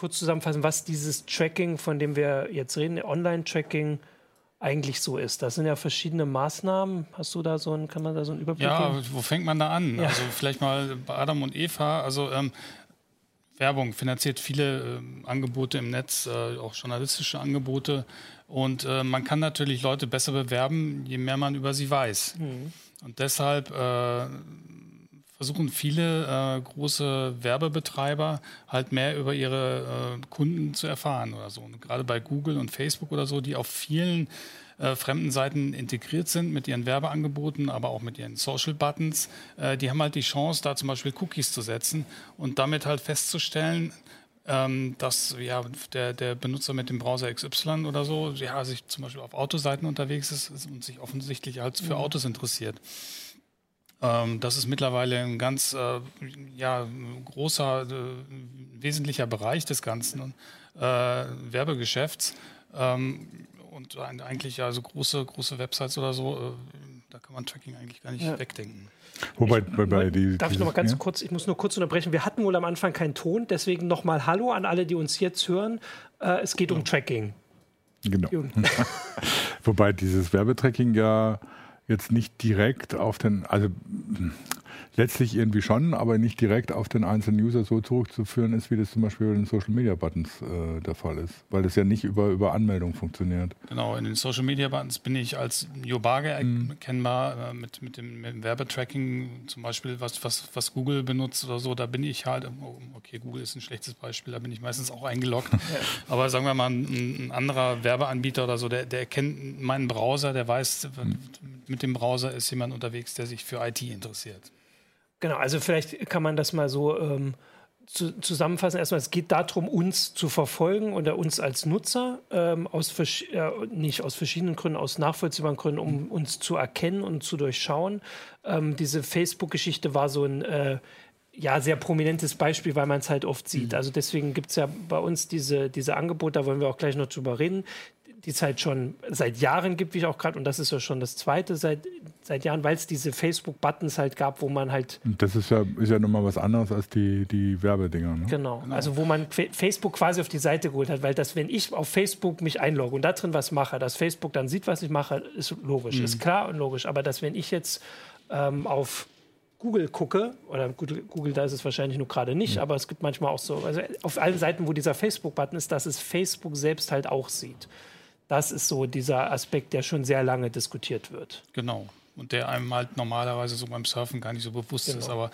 Kurz zusammenfassen, was dieses Tracking, von dem wir jetzt reden, Online-Tracking, eigentlich so ist. Das sind ja verschiedene Maßnahmen. Hast du da so ein, kann man da so einen Überblick Ja, geben? wo fängt man da an? Ja. Also vielleicht mal bei Adam und Eva. Also ähm, Werbung finanziert viele ähm, Angebote im Netz, äh, auch journalistische Angebote. Und äh, man kann natürlich Leute besser bewerben, je mehr man über sie weiß. Und deshalb äh, versuchen viele äh, große Werbebetreiber halt mehr über ihre äh, Kunden zu erfahren oder so. Und gerade bei Google und Facebook oder so, die auf vielen äh, fremden Seiten integriert sind mit ihren Werbeangeboten, aber auch mit ihren Social Buttons, äh, die haben halt die Chance, da zum Beispiel Cookies zu setzen und damit halt festzustellen, ähm, dass ja, der, der Benutzer mit dem Browser XY oder so, ja, sich zum Beispiel auf Autoseiten unterwegs ist und sich offensichtlich halt für Autos interessiert. Ähm, das ist mittlerweile ein ganz äh, ja, großer, äh, wesentlicher Bereich des ganzen äh, Werbegeschäfts. Ähm, und ein, eigentlich also große, große Websites oder so, äh, da kann man Tracking eigentlich gar nicht Ja. wegdenken. Wobei bei, bei die, Darf ich noch mal dieses- ganz ja? kurz, ich muss nur kurz unterbrechen. Wir hatten wohl am Anfang keinen Ton, deswegen nochmal Hallo an alle, die uns jetzt hören. Äh, es geht um Tracking. Genau. Wobei dieses Werbetracking ja jetzt nicht direkt auf den, also letztlich irgendwie schon, aber nicht direkt auf den einzelnen User so zurückzuführen ist, wie das zum Beispiel bei den Social Media Buttons äh, der Fall ist. Weil das ja nicht über, über Anmeldung funktioniert. Genau, in den Social Media Buttons bin ich als Jobage erkennbar äh, mit, mit, dem, mit dem Werbetracking, zum Beispiel, was, was, was Google benutzt oder so, da bin ich halt, oh, okay, Google ist ein schlechtes Beispiel, da bin ich meistens auch eingeloggt. Aber sagen wir mal, ein, ein anderer Werbeanbieter oder so, der, der erkennt meinen Browser, der weiß, mit dem Browser ist jemand unterwegs, der sich für IT interessiert. Genau, also vielleicht kann man das mal so ähm, zu, zusammenfassen. Erstmal, es geht darum, uns zu verfolgen oder uns als Nutzer ähm, aus äh, nicht aus verschiedenen Gründen, aus nachvollziehbaren Gründen, um uns zu erkennen und zu durchschauen. Ähm, diese Facebook-Geschichte war so ein äh, ja, sehr prominentes Beispiel, weil man es halt oft sieht. Also deswegen gibt es ja bei uns diese, diese Angebote, da wollen wir auch gleich noch drüber reden, die es halt schon seit Jahren gibt, wie ich auch gerade, und das ist ja schon das zweite seit, seit Jahren, weil es diese Facebook-Buttons halt gab, wo man halt das ist ja, ist ja nochmal was anderes als die, die Werbedinger. Ne? Genau. Also wo man Fa- Facebook quasi auf die Seite geholt hat, weil das, wenn ich auf Facebook mich einlogge und da drin was mache, dass Facebook dann sieht, was ich mache, ist logisch, ist klar und logisch. Aber dass wenn ich jetzt ähm, auf Google gucke, oder Google, Google da ist es wahrscheinlich nur gerade nicht, aber es gibt manchmal auch so, also auf allen Seiten, wo dieser Facebook-Button ist, dass es Facebook selbst halt auch sieht. Das ist so dieser Aspekt, der schon sehr lange diskutiert wird. Genau. Und der einem halt normalerweise so beim Surfen gar nicht so bewusst Genau. ist. Aber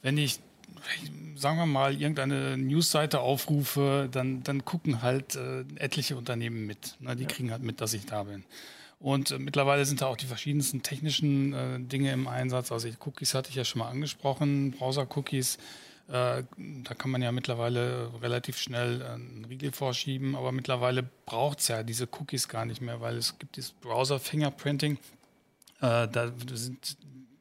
wenn ich, sagen wir mal, irgendeine Newsseite aufrufe, dann, dann gucken halt äh, etliche Unternehmen mit. Ne? Die kriegen halt mit, dass ich da bin. Und äh, mittlerweile sind da auch die verschiedensten technischen äh, Dinge im Einsatz. Also Cookies hatte ich ja schon mal angesprochen, Browser-Cookies. Äh, da kann man ja mittlerweile relativ schnell einen Riegel vorschieben, aber mittlerweile braucht es ja diese Cookies gar nicht mehr, weil es gibt dieses Browser-Fingerprinting. Äh, da sind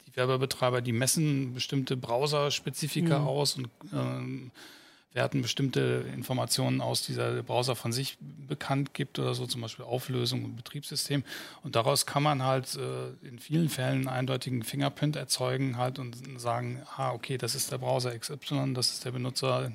die Werbebetreiber, die messen bestimmte Browser-Spezifika aus und ähm, werten bestimmte Informationen aus, die der Browser von sich bekannt gibt oder so, zum Beispiel Auflösung und Betriebssystem. Und daraus kann man halt äh, in vielen Fällen einen eindeutigen Fingerprint erzeugen halt und sagen, ah, okay, das ist der Browser XY, das ist der Benutzer,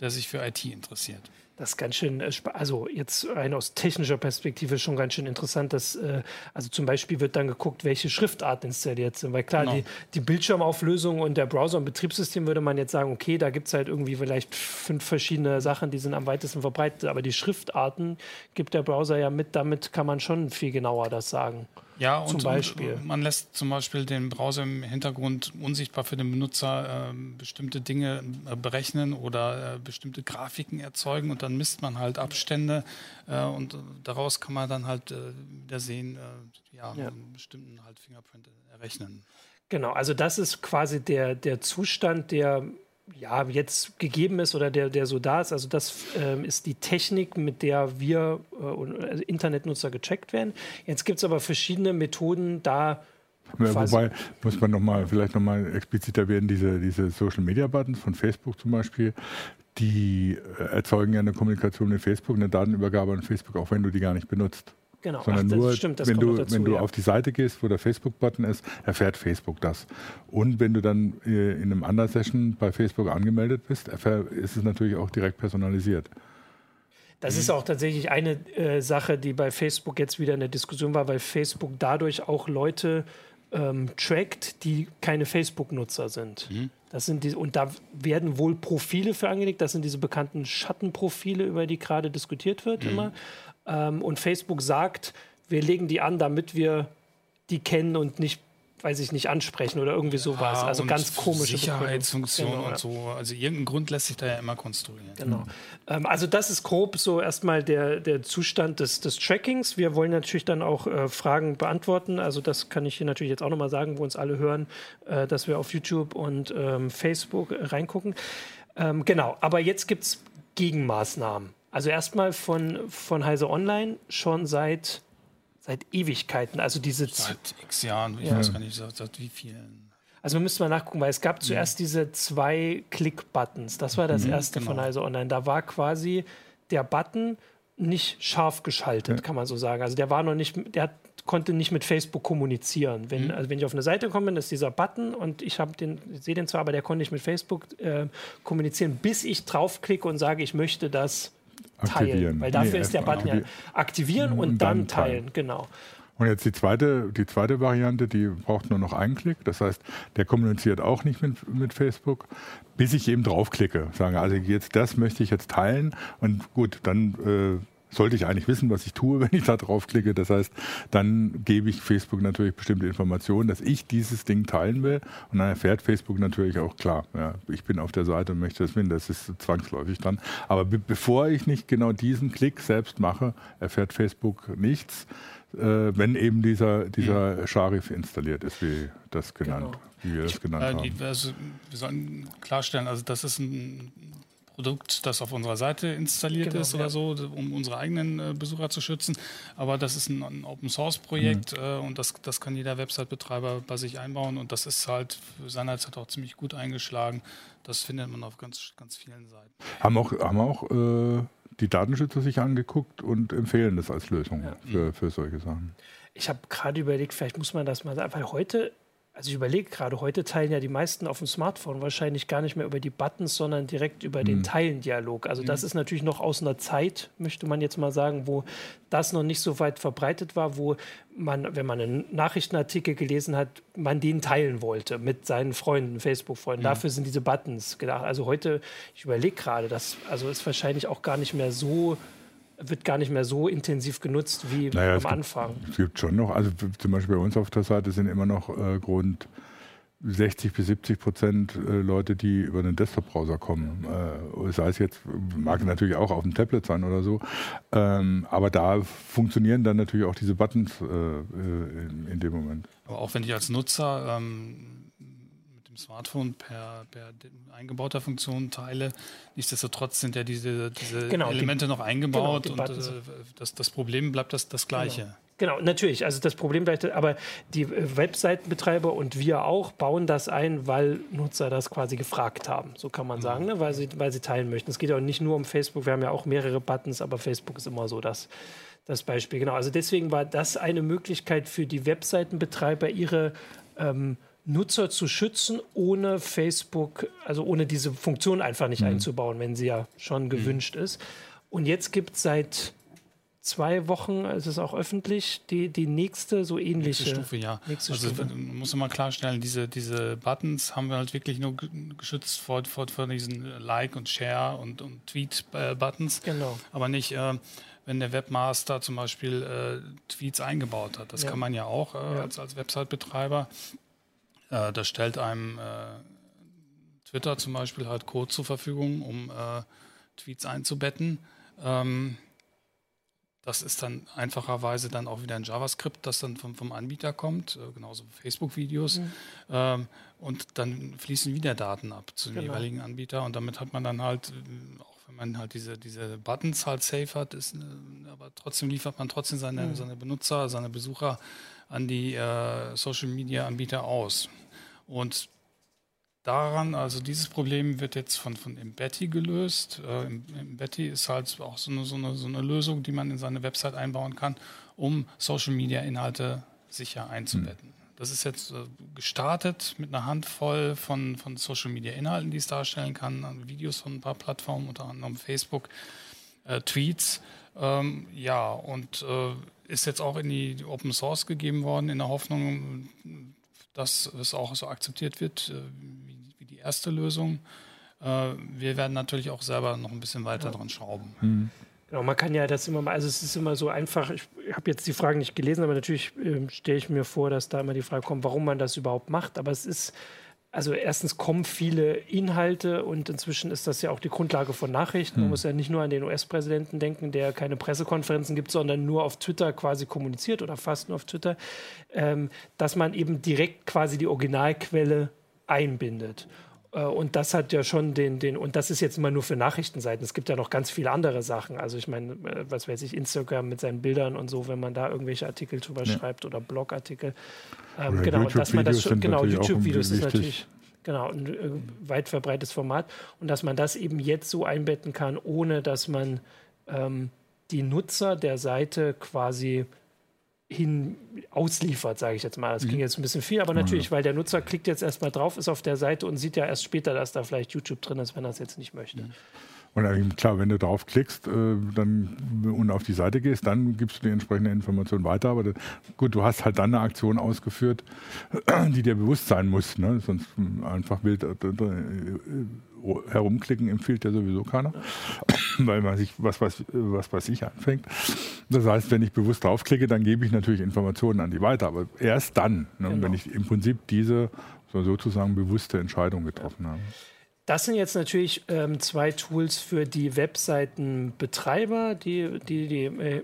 der sich für IT interessiert. Das ist ganz schön, äh, also jetzt rein aus technischer Perspektive schon ganz schön interessant, dass, äh, also zum Beispiel wird dann geguckt, welche Schriftarten installiert sind, weil klar, Genau. die, die Bildschirmauflösung und der Browser und Betriebssystem würde man jetzt sagen, okay, da gibt es halt irgendwie vielleicht fünf verschiedene Sachen, die sind am weitesten verbreitet, aber die Schriftarten gibt der Browser ja mit, damit kann man schon viel genauer das sagen. Ja, Zum und, Beispiel. und man lässt zum Beispiel den Browser im Hintergrund unsichtbar für den Benutzer ähm, bestimmte Dinge äh, berechnen oder äh, bestimmte Grafiken erzeugen und dann misst man halt Abstände äh, und äh, daraus kann man dann halt äh, wieder sehen, äh, ja, Ja. einen bestimmten halt Fingerprint errechnen. Genau, also das ist quasi der, der Zustand, der ja jetzt gegeben ist oder der, der so da ist. Also das ähm, ist die Technik, mit der wir äh, also Internetnutzer gecheckt werden. Jetzt gibt es aber verschiedene Methoden, da Ja, wobei muss man noch mal, vielleicht nochmal expliziter werden, diese, diese Social Media Buttons von Facebook zum Beispiel, die äh, erzeugen ja eine Kommunikation mit Facebook, eine Datenübergabe an Facebook, auch wenn du die gar nicht benutzt. Genau. Sondern Ach, nur, stimmt, wenn, du, dazu, wenn du ja. auf die Seite gehst, wo der Facebook-Button ist, erfährt Facebook das. Und wenn du dann äh, in einem anderen Session bei Facebook angemeldet bist, ist es natürlich auch direkt personalisiert. Das ist auch tatsächlich eine äh, Sache, die bei Facebook jetzt wieder in der Diskussion war, weil Facebook dadurch auch Leute ähm, trackt, die keine Facebook-Nutzer sind. Mhm. Das sind die, und da werden wohl Profile für angelegt. Das sind diese bekannten Schattenprofile, über die gerade diskutiert wird mhm. immer. Ähm, und Facebook sagt, wir legen die an, damit wir die kennen und nicht weiß ich nicht, ansprechen oder irgendwie sowas. Ja, also ganz komische Sicherheitsfunktionen genau, und so. Also irgendein Grund lässt sich da ja immer konstruieren. Genau. Ähm, also das ist grob so erstmal der, der Zustand des, des Trackings. Wir wollen natürlich dann auch äh, Fragen beantworten. Also das kann ich hier natürlich jetzt auch nochmal sagen, wo uns alle hören, äh, dass wir auf YouTube und ähm, Facebook reingucken. Ähm, genau, aber jetzt gibt es Gegenmaßnahmen. Also erstmal von, von Heise Online schon seit, seit Ewigkeiten. Also diese seit x Jahren, ich ja. weiß gar nicht, seit, seit wie vielen. Also wir müssen mal nachgucken, weil es gab zuerst ja. diese zwei Klick-Buttons. Das war das mhm, erste genau. von Heise Online. Da war quasi der Button nicht scharf geschaltet, ja. kann man so sagen. Also der war noch nicht, der hat, konnte nicht mit Facebook kommunizieren. Wenn, mhm. also wenn ich auf eine Seite komme, ist dieser Button und ich habe den, sehe den zwar, aber der konnte nicht mit Facebook äh, kommunizieren, bis ich draufklicke und sage, ich möchte das teilen. Aktivieren. Weil dafür nee, ist der Button ja aktivieren und, und dann, dann teilen. teilen. Genau. Und jetzt die zweite, die zweite Variante, die braucht nur noch einen Klick. Das heißt, der kommuniziert auch nicht mit, mit Facebook, bis ich eben draufklicke. Sage, also jetzt das möchte ich jetzt teilen. Und gut, dann äh, sollte ich eigentlich wissen, was ich tue, wenn ich da draufklicke. Das heißt, dann gebe ich Facebook natürlich bestimmte Informationen, dass ich dieses Ding teilen will. Und dann erfährt Facebook natürlich auch klar, ja, ich bin auf der Seite und möchte das finden. Das ist zwangsläufig dann. Aber be bevor ich nicht genau diesen Klick selbst mache, erfährt Facebook nichts. Äh, wenn eben dieser, dieser mhm. Sharif installiert ist, wie das genannt, genau. wie wir das genannt äh, die, haben. Also, wir sollen klarstellen, also das ist ein Produkt, das auf unserer Seite installiert genau, ist oder ja. so, um unsere eigenen äh, Besucher zu schützen. Aber das ist ein, ein Open Source Projekt mhm. äh, und das, das kann jeder Website-Betreiber bei sich einbauen und das ist halt seinerzeit auch ziemlich gut eingeschlagen. Das findet man auf ganz, ganz vielen Seiten. Haben auch, haben auch äh, die Datenschützer sich angeguckt und empfehlen das als Lösung ja. für, für solche Sachen. Ich habe gerade überlegt, vielleicht muss man das mal sagen, weil heute also ich überlege gerade, heute teilen ja die meisten auf dem Smartphone wahrscheinlich gar nicht mehr über die Buttons, sondern direkt über mhm. den Teilen-Dialog. Also mhm. das ist natürlich noch aus einer Zeit, möchte man jetzt mal sagen, wo das noch nicht so weit verbreitet war, wo man, wenn man einen Nachrichtenartikel gelesen hat, man den teilen wollte mit seinen Freunden, Facebook-Freunden. Mhm. Dafür sind diese Buttons gedacht. Also heute, ich überlege gerade, das also ist wahrscheinlich auch gar nicht mehr so wird gar nicht mehr so intensiv genutzt wie naja, am Anfang. es gibt schon noch, also zum Beispiel bei uns auf der Seite sind immer noch äh, rund 60 bis 70 Prozent äh, Leute, die über den Desktop-Browser kommen. Äh, sei es jetzt, mag natürlich auch auf dem Tablet sein oder so, ähm, aber da funktionieren dann natürlich auch diese Buttons äh, äh in, in, dem Moment. Aber auch wenn ich als Nutzer ähm Smartphone per, per eingebauter Funktion teile. Nichtsdestotrotz sind ja diese, diese genau, Elemente die, noch eingebaut genau, und äh, das, das Problem bleibt das, das gleiche. Genau. Genau, natürlich. Also das Problem bleibt, aber die äh, Webseitenbetreiber und wir auch bauen das ein, weil Nutzer das quasi gefragt haben. So kann man mhm. sagen, ne? weil, sie, weil sie teilen möchten. Es geht auch nicht nur um Facebook. Wir haben ja auch mehrere Buttons, aber Facebook ist immer so das, das Beispiel. Genau. Also deswegen war das eine Möglichkeit für die Webseitenbetreiber, ihre ähm, Nutzer zu schützen, ohne Facebook, also ohne diese Funktion einfach nicht mhm. einzubauen, wenn sie ja schon mhm. gewünscht ist. Und jetzt gibt es seit zwei Wochen, es ist auch öffentlich, die, die nächste so ähnliche nächste Stufe. Ja, nächste also Stufe. muss man klarstellen, diese, diese Buttons haben wir halt wirklich nur geschützt vor, vor, vor diesen Like und Share und, und Tweet-Buttons. Genau. Aber nicht, äh, wenn der Webmaster zum Beispiel äh, Tweets eingebaut hat. Das ja. kann man ja auch äh, ja. als, als Website-Betreiber. Äh, das stellt einem äh, Twitter zum Beispiel halt Code zur Verfügung, um äh, Tweets einzubetten. Ähm, das ist dann einfacherweise dann auch wieder ein JavaScript, das dann vom, vom Anbieter kommt, äh, genauso Facebook-Videos. Mhm. Ähm, und dann fließen wieder Daten ab zu dem genau. jeweiligen Anbieter. Und damit hat man dann halt, äh, auch wenn man halt diese, diese Buttons halt safe hat, ist, äh, aber trotzdem liefert man trotzdem seine, mhm. seine Benutzer, seine Besucher an die äh, Social-Media-Anbieter aus. Und daran, also dieses Problem wird jetzt von, von Embeddy gelöst. Äh, Embeddy ist halt auch so eine, so, eine, so eine Lösung, die man in seine Website einbauen kann, um Social-Media-Inhalte sicher einzubetten. Mhm. Das ist jetzt äh, gestartet mit einer Handvoll von, von Social-Media-Inhalten, die es darstellen kann, Videos von ein paar Plattformen, unter anderem Facebook, äh, Tweets. Ähm, ja, und äh, ist jetzt auch in die Open Source gegeben worden, in der Hoffnung, dass es auch so akzeptiert wird äh, wie, wie, die erste Lösung. Äh, wir werden natürlich auch selber noch ein bisschen weiter ja. dran schrauben. Mhm. Genau, man kann ja das immer mal, also es ist immer so einfach, ich habe jetzt die Fragen nicht gelesen, aber natürlich äh, stelle ich mir vor, dass da immer die Frage kommt, warum man das überhaupt macht. Aber es ist also erstens kommen viele Inhalte und inzwischen ist das ja auch die Grundlage von Nachrichten. Man hm. muss ja nicht nur an den US-Präsidenten denken, der keine Pressekonferenzen gibt, sondern nur auf Twitter quasi kommuniziert oder fast nur auf Twitter, ähm, dass man eben direkt quasi die Originalquelle einbindet. Äh, und das hat ja schon den, den, und das ist jetzt immer nur für Nachrichtenseiten. Es gibt ja noch ganz viele andere Sachen. Also ich meine, äh, was weiß ich, Instagram mit seinen Bildern und so, wenn man da irgendwelche Artikel drüber ja. schreibt oder Blogartikel. Ähm, genau, dass man das schon, genau, YouTube-Videos ist natürlich genau ein äh, weit verbreitetes Format. Und dass man das eben jetzt so einbetten kann, ohne dass man ähm, die Nutzer der Seite quasi hin ausliefert, sage ich jetzt mal. Das klingt mhm. jetzt ein bisschen viel, aber natürlich, weil der Nutzer klickt jetzt erstmal drauf, ist auf der Seite und sieht ja erst später, dass da vielleicht YouTube drin ist, wenn er es jetzt nicht möchte. Und klar, wenn du draufklickst äh, dann, und auf die Seite gehst, dann gibst du die entsprechende Information weiter. Aber das, gut, du hast halt dann eine Aktion ausgeführt, die dir bewusst sein muss. Ne? Sonst einfach wild äh, herumklicken empfiehlt ja sowieso keiner, weil man sich was, was, was weiß ich anfängt. Das heißt, wenn ich bewusst draufklicke, dann gebe ich natürlich Informationen an die weiter, aber erst dann, ne, genau. wenn ich im Prinzip diese sozusagen bewusste Entscheidung getroffen habe. Das sind jetzt natürlich ähm, zwei Tools für die Webseitenbetreiber, die die, die äh,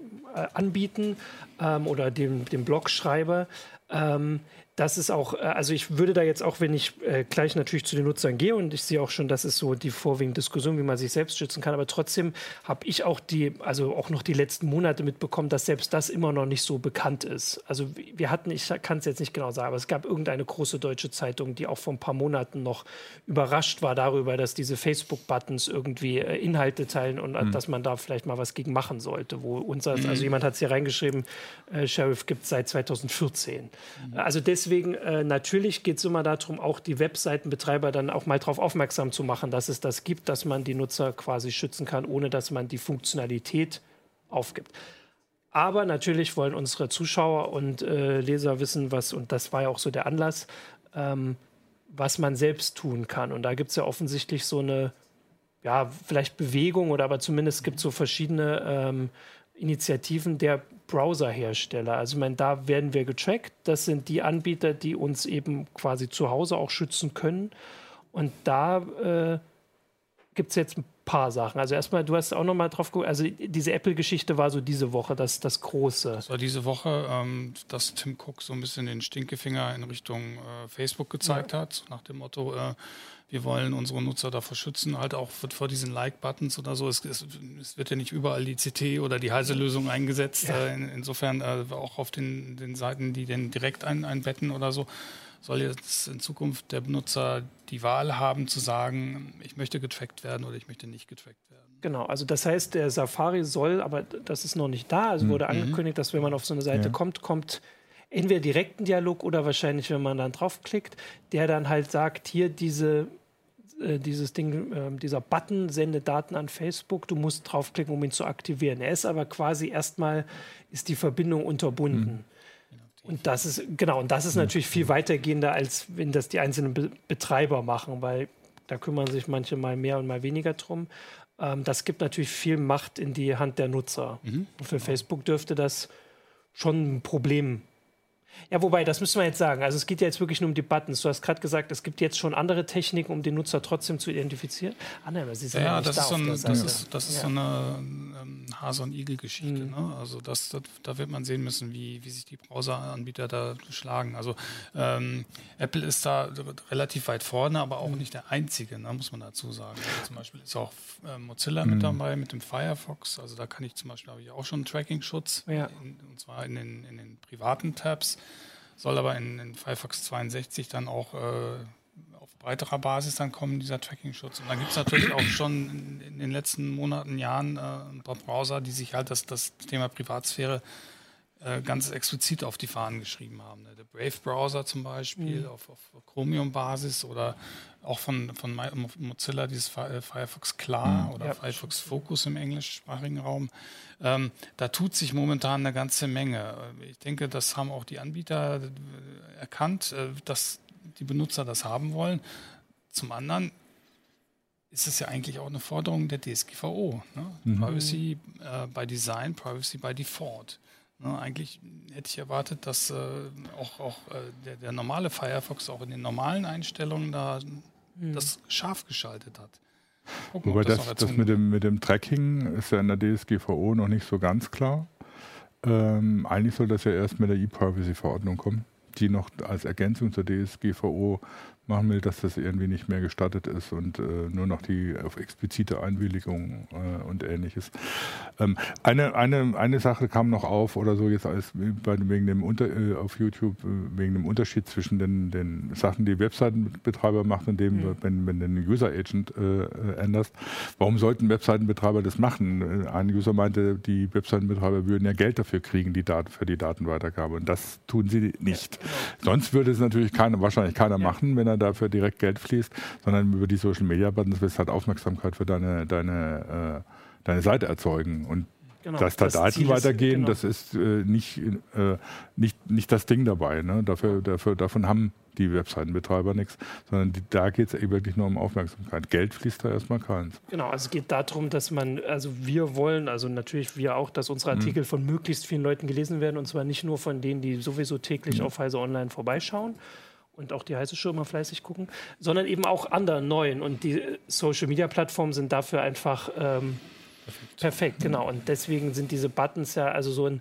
anbieten ähm, oder dem, dem Blogschreiber. Ähm, das ist auch, äh, also ich würde da jetzt auch, wenn ich äh, gleich natürlich zu den Nutzern gehe und ich sehe auch schon, das ist so die vorwiegende Diskussion, wie man sich selbst schützen kann, aber trotzdem habe ich auch die, also auch noch die letzten Monate mitbekommen, dass selbst das immer noch nicht so bekannt ist. Also wir hatten, ich kann es jetzt nicht genau sagen, aber es gab irgendeine große deutsche Zeitung, die auch vor ein paar Monaten noch überrascht war darüber, dass diese Facebook-Buttons irgendwie äh, Inhalte teilen und mhm. dass man da vielleicht mal was gegen machen sollte, wo unser, mhm. also jemand hat es hier reingeschrieben, äh, Sheriff gibt es seit 2014. Mhm. Also deswegen deswegen, äh, natürlich geht es immer darum, auch die Webseitenbetreiber dann auch mal darauf aufmerksam zu machen, dass es das gibt, dass man die Nutzer quasi schützen kann, ohne dass man die Funktionalität aufgibt. Aber natürlich wollen unsere Zuschauer und äh, Leser wissen, was, und das war ja auch so der Anlass, ähm, was man selbst tun kann. Und da gibt es ja offensichtlich so eine, ja, vielleicht Bewegung oder aber zumindest gibt es so verschiedene ähm, Initiativen der Browserhersteller. Also ich meine, da werden wir getrackt. Das sind die Anbieter, die uns eben quasi zu Hause auch schützen können. Und da äh, gibt es jetzt ein paar Sachen. Also erstmal, du hast auch noch mal drauf geguckt, also diese Apple-Geschichte war so diese Woche das, das Große. Das war diese Woche, ähm, dass Tim Cook so ein bisschen den Stinkefinger in Richtung äh, Facebook gezeigt ja. hat, nach dem Motto, äh, wir wollen unsere Nutzer davor schützen, halt auch vor diesen Like-Buttons oder so. Es, es, es, wird ja nicht überall die CT oder die heiße Lösung eingesetzt. Ja. Äh, in, insofern äh, auch auf den, den Seiten, die den direkt ein, einbetten oder so, soll jetzt in Zukunft der Benutzer die Wahl haben zu sagen, ich möchte getrackt werden oder ich möchte nicht getrackt werden. Genau, also das heißt, der Safari soll, aber das ist noch nicht da. Also wurde mhm. angekündigt, dass wenn man auf so eine Seite ja. kommt, kommt entweder direkt ein Dialog oder wahrscheinlich, wenn man dann draufklickt, der dann halt sagt, hier diese äh, dieses Ding, äh, dieser Button sendet Daten an Facebook, du musst draufklicken, um ihn zu aktivieren. Er ist aber quasi erstmal, ist die Verbindung unterbunden. Mhm. Und das ist, genau, und das ist natürlich viel weitergehender, als wenn das die einzelnen Be Betreiber machen, weil da kümmern sich manche mal mehr und mal weniger drum. Ähm, das gibt natürlich viel Macht in die Hand der Nutzer. Mhm. Und für Facebook dürfte das schon ein Problem ja, wobei, das müssen wir jetzt sagen. Also es geht ja jetzt wirklich nur um die Buttons. Du hast gerade gesagt, es gibt jetzt schon andere Techniken, um den Nutzer trotzdem zu identifizieren. Ah, nein, aber sie sind ja, ja das, da ist so ein, das, ist, das ist ja. so eine ähm, Hase- und Igel-Geschichte. Mhm. Ne? Also das, das, da wird man sehen müssen, wie, wie sich die Browser-Anbieter da schlagen. Also ähm, Apple ist da relativ weit vorne, aber auch mhm. nicht der einzige, ne, muss man dazu sagen. Also zum Beispiel ist auch äh, Mozilla mhm. mit dabei, mit dem Firefox. Also da kann ich zum Beispiel, habe ich auch schon Tracking-Schutz, ja. und zwar in den, in den privaten Tabs soll aber in, in Firefox 62 dann auch äh, breiterer Basis dann kommen, dieser Tracking-Schutz. Und dann gibt es natürlich auch schon in, den letzten Monaten, Jahren äh, ein paar Browser, die sich halt das, das Thema Privatsphäre äh, ganz explizit auf die Fahnen geschrieben haben. Ne? Der Brave-Browser zum Beispiel mhm. auf, auf Chromium-Basis oder auch von, von Mozilla dieses äh, Firefox Klar mhm. oder ja. Firefox Focus im englischsprachigen Raum. Ähm, da tut sich momentan eine ganze Menge. Ich denke, das haben auch die Anbieter äh, erkannt, äh, dass die Benutzer das haben wollen. Zum anderen ist es ja eigentlich auch eine Forderung der DSGVO. Ne? Mhm. Privacy äh, by Design, Privacy by Default. Ne, eigentlich hätte ich erwartet, dass äh, auch, auch äh, der, der, normale Firefox auch in den normalen Einstellungen da mhm. das scharf geschaltet hat. Gucken, Wobei das, das, das mit, dem, mit dem Tracking ist ja in der DSGVO noch nicht so ganz klar. Ähm, eigentlich soll das ja erst mit der E-Privacy-Verordnung kommen, die noch als Ergänzung zur DSGVO machen will, dass das irgendwie nicht mehr gestattet ist und äh, nur noch die auf explizite Einwilligung äh, und ähnliches. Ähm, eine, eine, eine Sache kam noch auf oder so jetzt als bei, wegen dem Unter, äh, auf YouTube äh, wegen dem Unterschied zwischen den, den Sachen, die Webseitenbetreiber machen und dem, mhm. wenn, wenn du den User Agent äh, äh, änderst. Warum sollten Webseitenbetreiber das machen? Ein User meinte, die Webseitenbetreiber würden ja Geld dafür kriegen, die Daten für die Datenweitergabe und das tun sie nicht. Sonst würde es natürlich keine, wahrscheinlich keiner ja. machen, wenn er dafür direkt Geld fließt, sondern über die Social Media Buttons wirst du halt Aufmerksamkeit für deine, deine, äh, deine Seite erzeugen. Und Genau, dass da das Daten Ziel weitergehen, genau. das ist äh, nicht, äh, nicht, nicht das Ding dabei. Ne? Dafür, dafür, davon haben die Webseitenbetreiber nichts, sondern die, da geht es wirklich nur um Aufmerksamkeit. Geld fließt da erstmal keins. Genau, also es geht darum, dass man, also wir wollen, also natürlich wir auch, dass unsere mhm. Artikel mhm. von möglichst vielen Leuten gelesen werden und zwar nicht nur von denen, die sowieso täglich mhm. auf Heise Online vorbeischauen, und auch die heiße Show immer fleißig gucken, sondern eben auch anderen neuen. Und die Social Media Plattformen sind dafür einfach ähm, perfekt. perfekt. Genau. Und deswegen sind diese Buttons ja also so ein,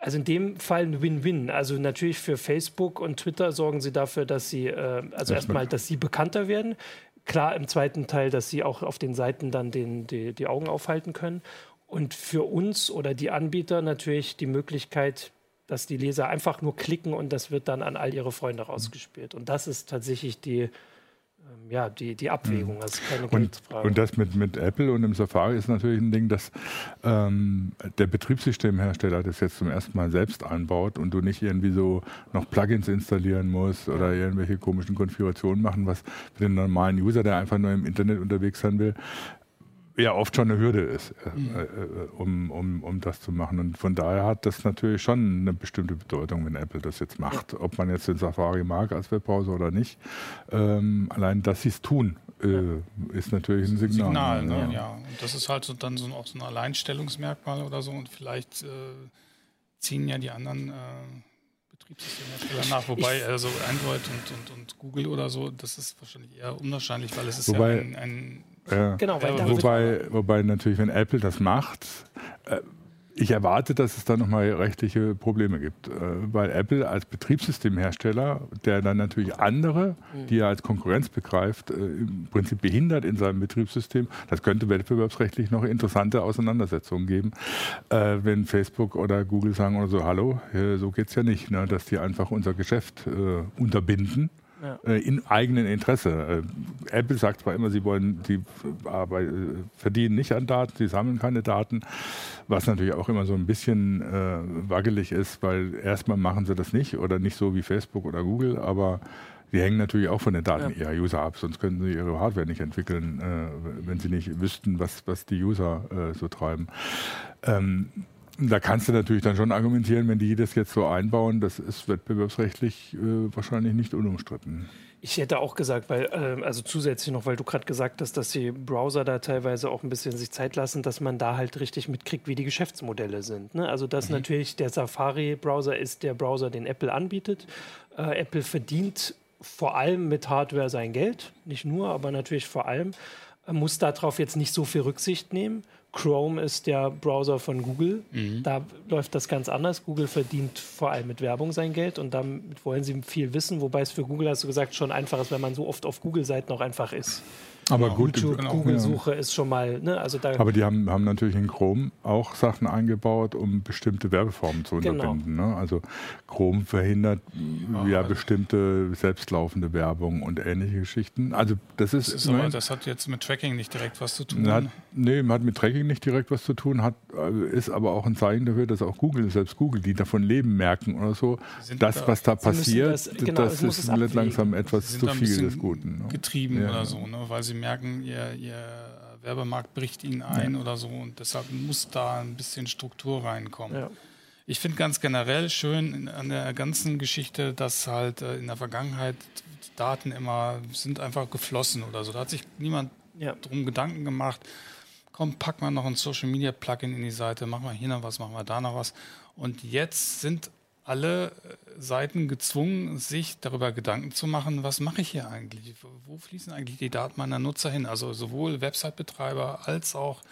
also in dem Fall ein Win-Win. Also natürlich für Facebook und Twitter sorgen sie dafür, dass sie, äh, also erstmal, dass sie bekannter werden. Klar, im zweiten Teil, dass sie auch auf den Seiten dann den, die, die Augen aufhalten können. Und für uns oder die Anbieter natürlich die Möglichkeit, dass die Leser einfach nur klicken und das wird dann an all ihre Freunde rausgespielt. Und das ist tatsächlich die, ja, die, die Abwägung. Mhm. Das ist keine und. Und das mit, mit Apple und dem Safari ist natürlich ein Ding, dass ähm, der Betriebssystemhersteller das jetzt zum ersten Mal selbst einbaut und du nicht irgendwie so noch Plugins installieren musst oder irgendwelche komischen Konfigurationen machen, was für den normalen User, der einfach nur im Internet unterwegs sein will, ja oft schon eine Hürde ist, äh, mhm. äh, um, um, um das zu machen. Und von daher hat das natürlich schon eine bestimmte Bedeutung, wenn Apple das jetzt macht. Ja. Ob man jetzt den Safari mag als Webbrowser oder nicht. Ähm, allein, dass sie es tun, äh, ja. ist natürlich ein Signal. Signal ne? ja. ja. Und das ist halt so, dann so, auch so ein Alleinstellungsmerkmal oder so. Und vielleicht äh, ziehen ja die anderen äh, Betriebssystemhersteller nach. Wobei also Android und, und, und Google oder so, das ist wahrscheinlich eher unwahrscheinlich, weil es ist Wobei, ja ein, ein ja. Genau, weil wobei, wobei natürlich, wenn Apple das macht, äh, ich erwarte, dass es da nochmal rechtliche Probleme gibt, äh, weil Apple als Betriebssystemhersteller, der dann natürlich andere, die er als Konkurrenz begreift, äh, im Prinzip behindert in seinem Betriebssystem, das könnte wettbewerbsrechtlich noch interessante Auseinandersetzungen geben, wenn Facebook oder Google sagen oder so, hallo, so geht es ja nicht, ne, dass die einfach unser Geschäft unterbinden ja. Äh, in eigenem Interesse. Äh, Apple sagt zwar immer, sie wollen, sie äh, verdienen nicht an Daten, sie sammeln keine Daten, was natürlich auch immer so ein bisschen äh, wackelig ist, weil erstmal machen sie das nicht oder nicht so wie Facebook oder Google, aber Sie hängen natürlich auch von den Daten ja. ihrer User ab, sonst könnten sie ihre Hardware nicht entwickeln, äh, wenn sie nicht wüssten, was, was die User äh, so treiben. Ähm, da kannst du natürlich dann schon argumentieren, wenn die das jetzt so einbauen, das ist wettbewerbsrechtlich äh, wahrscheinlich nicht unumstritten. Ich hätte auch gesagt, weil, äh, also zusätzlich noch, weil du gerade gesagt hast, dass die Browser da teilweise auch ein bisschen sich Zeit lassen, dass man da halt richtig mitkriegt, wie die Geschäftsmodelle sind. Ne? Also, dass mhm. natürlich der Safari-Browser ist der Browser, den Apple anbietet. Äh, Apple verdient vor allem mit Hardware sein Geld, nicht nur, aber natürlich vor allem. muss darauf jetzt nicht so viel Rücksicht nehmen. Chrome ist der Browser von Google. Mhm. Da läuft das ganz anders. Google verdient vor allem mit Werbung sein Geld und damit wollen sie viel wissen, wobei es für Google, hast du gesagt, schon einfach ist, wenn man so oft auf Google-Seiten auch einfach ist. Aber gut, YouTube, genau. Google-Suche ist schon mal, ne? Also da aber die haben, haben natürlich in Chrome auch Sachen eingebaut, um bestimmte Werbeformen zu genau. unterbinden. Genau. Ne? Also Chrome verhindert ja, ja also bestimmte selbstlaufende Werbung und ähnliche Geschichten. Also das ist. Das, ist aber, das hat jetzt mit Tracking nicht direkt was zu tun. Hat, nee, hat mit Tracking nicht direkt was zu tun, hat, äh, ist aber auch ein Zeichen dafür, dass auch Google, selbst Google, die davon leben, merken oder so, das, da, was da passiert, das, genau, das ist langsam etwas zu viel des Guten. Ne? Getrieben ja. oder so, ne? weil sie merken, ihr, ihr Werbemarkt bricht ihnen ein ja. oder so und deshalb muss da ein bisschen Struktur reinkommen. Ja. Ich finde ganz generell schön an der ganzen Geschichte, dass halt äh, in der Vergangenheit Daten immer sind einfach geflossen oder so. Da hat sich niemand ja. drum Gedanken gemacht. Komm, pack mal noch ein Social Media Plugin in die Seite, machen wir hier noch was, machen wir da noch was. Und jetzt sind alle Seiten gezwungen, sich darüber Gedanken zu machen, was mache ich hier eigentlich? Wo fließen eigentlich die Daten meiner Nutzer hin? Also sowohl Website-Betreiber als auch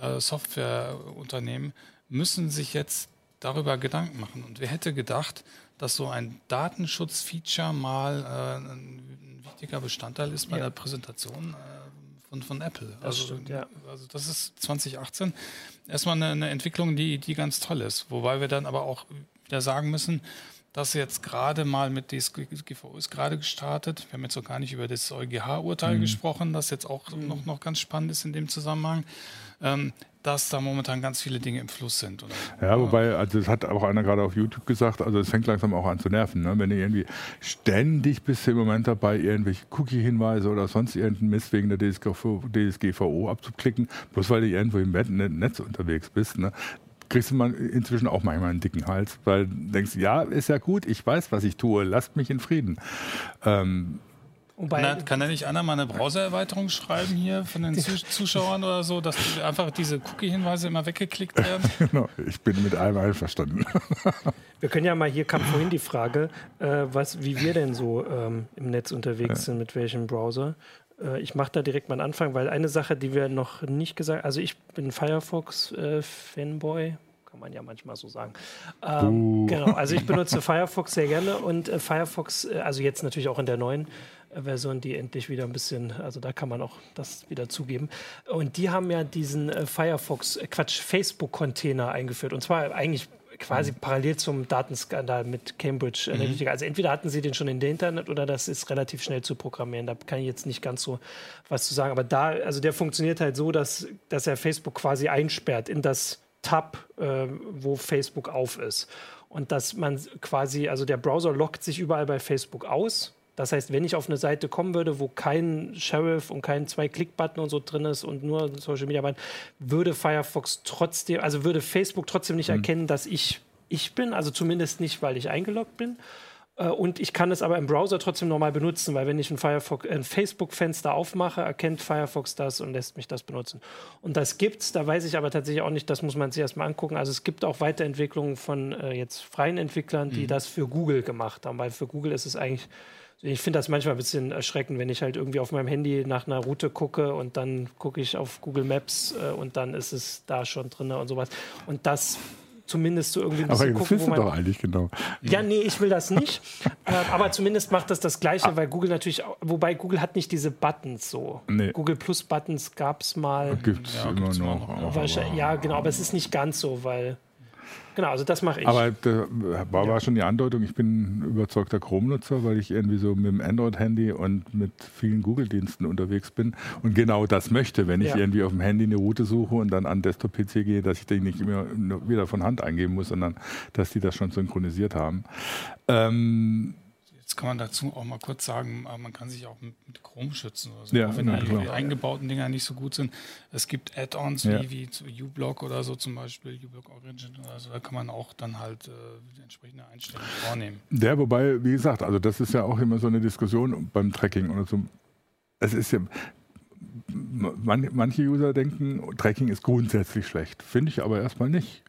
äh, Softwareunternehmen müssen sich jetzt darüber Gedanken machen. Und wer hätte gedacht, dass so ein Datenschutz-Feature mal äh, ein wichtiger Bestandteil ist bei ja. der Präsentation äh, von, von Apple. Das also, stimmt, ja. also das ist 2018 erstmal eine, eine Entwicklung, die, die ganz toll ist. Wobei wir dann aber auch wieder sagen müssen, dass jetzt gerade mal mit DSGVO ist gerade gestartet. Wir haben jetzt noch gar nicht über das EuGH-Urteil mhm. gesprochen, das jetzt auch mhm. noch, noch ganz spannend ist in dem Zusammenhang, ähm, dass da momentan ganz viele Dinge im Fluss sind. Oder? Ja, wobei, also das hat auch einer gerade auf YouTube gesagt, also es fängt langsam auch an zu nerven. Ne? Wenn du irgendwie ständig bist im Moment dabei, irgendwelche Cookie-Hinweise oder sonst irgendeinen Mist wegen der DSGVO, DSGVO abzuklicken, bloß weil du irgendwo im Netz unterwegs bist. Ne? Kriegst du man inzwischen auch manchmal einen dicken Hals, weil du denkst, ja, ist ja gut, ich weiß, was ich tue, lasst mich in Frieden. Ähm, kann, kann da nicht einer mal eine Browser-Erweiterung schreiben hier von den Zuschauern oder so, dass einfach diese Cookie-Hinweise immer weggeklickt werden? genau, ich bin mit allem einverstanden. wir können ja mal, hier kam vorhin die Frage, äh, was, wie wir denn so ähm, im Netz unterwegs ja. sind, mit welchem Browser. Äh, ich mache da direkt mal einen Anfang, weil eine Sache, die wir noch nicht gesagt also ich bin Firefox-Fanboy, äh, kann man ja manchmal so sagen. Ähm, uh. Genau, also ich benutze Firefox sehr gerne und äh, Firefox, äh, also jetzt natürlich auch in der neuen äh, Version, die endlich wieder ein bisschen, also da kann man auch das wieder zugeben. Und die haben ja diesen äh, Firefox, Quatsch, Facebook-Container eingeführt. Und zwar eigentlich quasi mhm. parallel zum Datenskandal mit Cambridge Analytica. Mhm. Also entweder hatten sie den schon in der Internet oder das ist relativ schnell zu programmieren. Da kann ich jetzt nicht ganz so was zu sagen. Aber da, also der funktioniert halt so, dass, dass er Facebook quasi einsperrt in das Tab, äh, wo Facebook auf ist. Und dass man quasi, also der Browser lockt sich überall bei Facebook aus das heißt, wenn ich auf eine Seite kommen würde, wo kein Sheriff und kein Zwei-Klick-Button und so drin ist und nur Social Media Button, würde Firefox trotzdem, also würde Facebook trotzdem nicht mhm. erkennen, dass ich ich bin, also zumindest nicht, weil ich eingeloggt bin. Äh, und ich kann es aber im Browser trotzdem normal benutzen, weil wenn ich ein, ein Facebook-Fenster aufmache, erkennt Firefox das und lässt mich das benutzen. Und das gibt's, da weiß ich aber tatsächlich auch nicht, das muss man sich erstmal angucken. Also es gibt auch Weiterentwicklungen von äh, jetzt freien Entwicklern, die mhm. das für Google gemacht haben, weil für Google ist es eigentlich ich finde das manchmal ein bisschen erschreckend, wenn ich halt irgendwie auf meinem Handy nach einer Route gucke und dann gucke ich auf Google Maps äh, und dann ist es da schon drin und sowas. Und das zumindest so irgendwie ein bisschen aber gucken, wo man... doch eigentlich genau. Ja, nee, ich will das nicht. äh, aber zumindest macht das das Gleiche, ah. weil Google natürlich, wobei Google hat nicht diese Buttons so. Nee. Google Plus Buttons gab es mal. Gibt es ja, immer noch. noch. ja, genau, aber es ist nicht ganz so, weil Genau, also das mache ich. Aber da war, war schon die Andeutung, ich bin überzeugter Chrome-Nutzer, weil ich irgendwie so mit dem Android-Handy und mit vielen Google-Diensten unterwegs bin und genau das möchte, wenn ich ja. irgendwie auf dem Handy eine Route suche und dann an Desktop-PC gehe, dass ich die nicht immer wieder von Hand eingeben muss, sondern dass die das schon synchronisiert haben. Ähm, Jetzt kann man dazu auch mal kurz sagen, äh, man kann sich auch mit, Chrome schützen oder so, ja, auch wenn die genau. eingebauten Dinger nicht so gut sind. Es gibt Add-ons ja. wie, wie zu uBlock oder so zum Beispiel, uBlock Origin oder so, da kann man auch dann halt äh, entsprechende Einstellungen vornehmen. Ja, wobei, wie gesagt, also das ist ja auch immer so eine Diskussion beim Tracking oder so. Es ist ja, manche User denken, Tracking ist grundsätzlich schlecht. Finde ich aber erstmal nicht.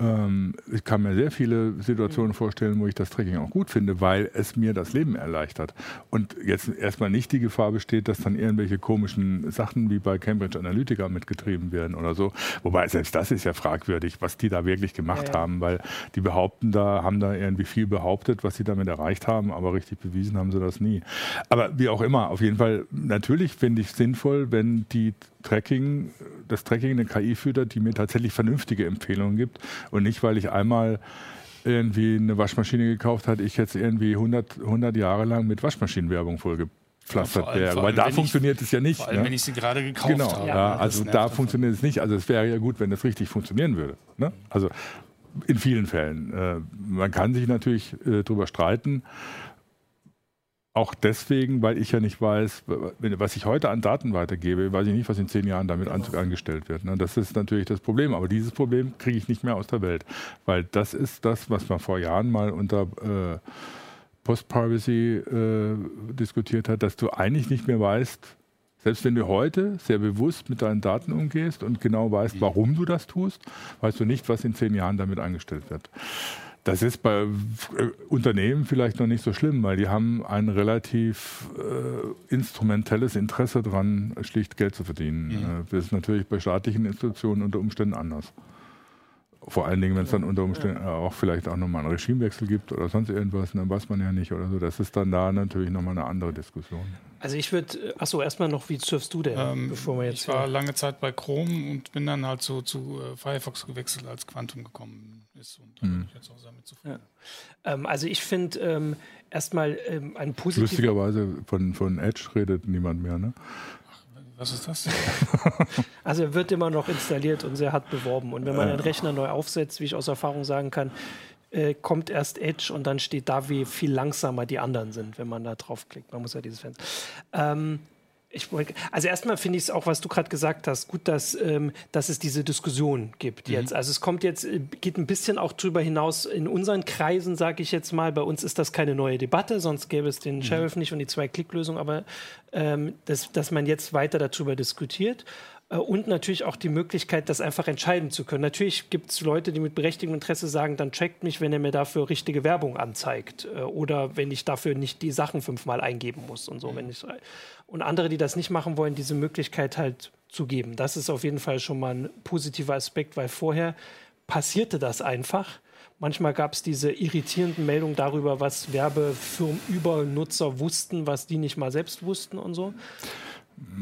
Ähm, ich kann mir sehr viele Situationen vorstellen, wo ich das Tracking auch gut finde, weil es mir das Leben erleichtert. Und jetzt erstmal nicht die Gefahr besteht, dass dann irgendwelche komischen Sachen wie bei Cambridge Analytica mitgetrieben werden oder so. Wobei selbst das ist ja fragwürdig, was die da wirklich gemacht ja, ja. haben, weil die behaupten da, haben da irgendwie viel behauptet, was sie damit erreicht haben, aber richtig bewiesen haben sie das nie. Aber wie auch immer, auf jeden Fall, natürlich finde ich sinnvoll, wenn die Tracking, das Tracking eine KI füttert, die mir tatsächlich vernünftige Empfehlungen gibt und nicht, weil ich einmal irgendwie eine Waschmaschine gekauft habe, ich jetzt irgendwie 100, 100 Jahre lang mit Waschmaschinenwerbung vollgepflastert ja, wäre. Weil da funktioniert es ja nicht. Vor allem, ne? wenn ich sie gerade gekauft genau, habe. Ja, also da funktioniert es nicht. Also es wäre ja gut, wenn das richtig funktionieren würde. Ne? Also in vielen Fällen. Äh, man kann sich natürlich äh, darüber streiten, auch deswegen, weil ich ja nicht weiß, was ich heute an Daten weitergebe, weiß ich nicht, was in zehn Jahren damit genau. angestellt wird. Ne? Das ist natürlich das Problem. Aber dieses Problem kriege ich nicht mehr aus der Welt. Weil das ist das, was man vor Jahren mal unter äh, Post-Privacy äh, diskutiert hat, dass du eigentlich nicht mehr weißt, selbst wenn du heute sehr bewusst mit deinen Daten umgehst und genau weißt, mhm. warum du das tust, weißt du nicht, was in zehn Jahren damit angestellt wird. Das ist bei äh, Unternehmen vielleicht noch nicht so schlimm, weil die haben ein relativ äh, instrumentelles Interesse daran, schlicht Geld zu verdienen. Mhm. Äh, das ist natürlich bei staatlichen Institutionen unter Umständen anders. Vor allen Dingen, wenn es dann unter Umständen ja. auch vielleicht auch nochmal einen Regimewechsel gibt oder sonst irgendwas, dann weiß man ja nicht oder so. Das ist dann da natürlich nochmal eine andere Diskussion. Also ich würde, achso, erstmal noch, wie surfst du denn, ähm, bevor wir jetzt... Ich war lange Zeit bei Chrome und bin dann halt so zu äh, Firefox gewechselt, als Quantum gekommen ist. Und da bin ich jetzt auch damit zufrieden. Ja. Ähm, also ich finde ähm, erstmal ähm, ein positives... Lustigerweise von, von Edge redet niemand mehr, ne? Was ist das? also er wird immer noch installiert und sehr hart beworben. Und wenn man einen Rechner neu aufsetzt, wie ich aus Erfahrung sagen kann, äh, kommt erst Edge und dann steht da, wie viel langsamer die anderen sind, wenn man da draufklickt. Man muss ja dieses Fenster. Ähm, ich, also erstmal finde ich es auch, was du gerade gesagt hast, gut, dass, ähm, dass es diese Diskussion gibt mhm. jetzt. Also es kommt jetzt, äh, geht ein bisschen auch drüber hinaus in unseren Kreisen, sage ich jetzt mal. Bei uns ist das keine neue Debatte, sonst gäbe es den mhm. Sheriff nicht und die Zwei-Klick-Lösung, aber ähm, das, dass man jetzt weiter darüber diskutiert. Äh, und natürlich auch die Möglichkeit, das einfach entscheiden zu können. Natürlich gibt es Leute, die mit berechtigtem Interesse sagen, dann checkt mich, wenn er mir dafür richtige Werbung anzeigt äh, oder wenn ich dafür nicht die Sachen fünfmal eingeben muss und so. Mhm. Wenn ich, und andere, die das nicht machen wollen, diese Möglichkeit halt zu geben. Das ist auf jeden Fall schon mal ein positiver Aspekt, weil vorher passierte das einfach. Manchmal gab es diese irritierenden Meldungen darüber, was Werbefirmen über Nutzer wussten, was die nicht mal selbst wussten und so.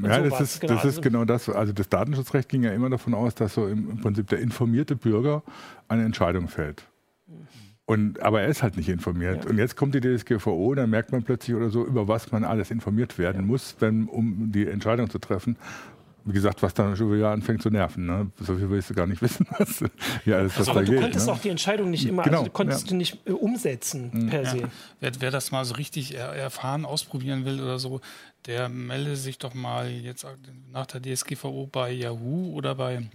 Ja, das, ist, genau. das ist also genau das. Also das Datenschutzrecht ging ja immer davon aus, dass so im, Prinzip der informierte Bürger eine Entscheidung fällt. Und, aber er ist halt nicht informiert. Ja. Und jetzt kommt die DSGVO, dann merkt man plötzlich oder so, über was man alles informiert werden ja. muss, wenn, um die Entscheidung zu treffen wie gesagt, was dann schon wieder anfängt zu nerven. Ne? So viel willst du gar nicht wissen, was, ja, alles, was also, da du geht. Du konntest ne? auch die Entscheidung nicht immer, genau, also konntest ja. du nicht äh, umsetzen mhm. per se. Wer, wer, das mal so richtig er, erfahren, ausprobieren will oder so, der melde sich doch mal jetzt nach der DSGVO bei Yahoo oder bei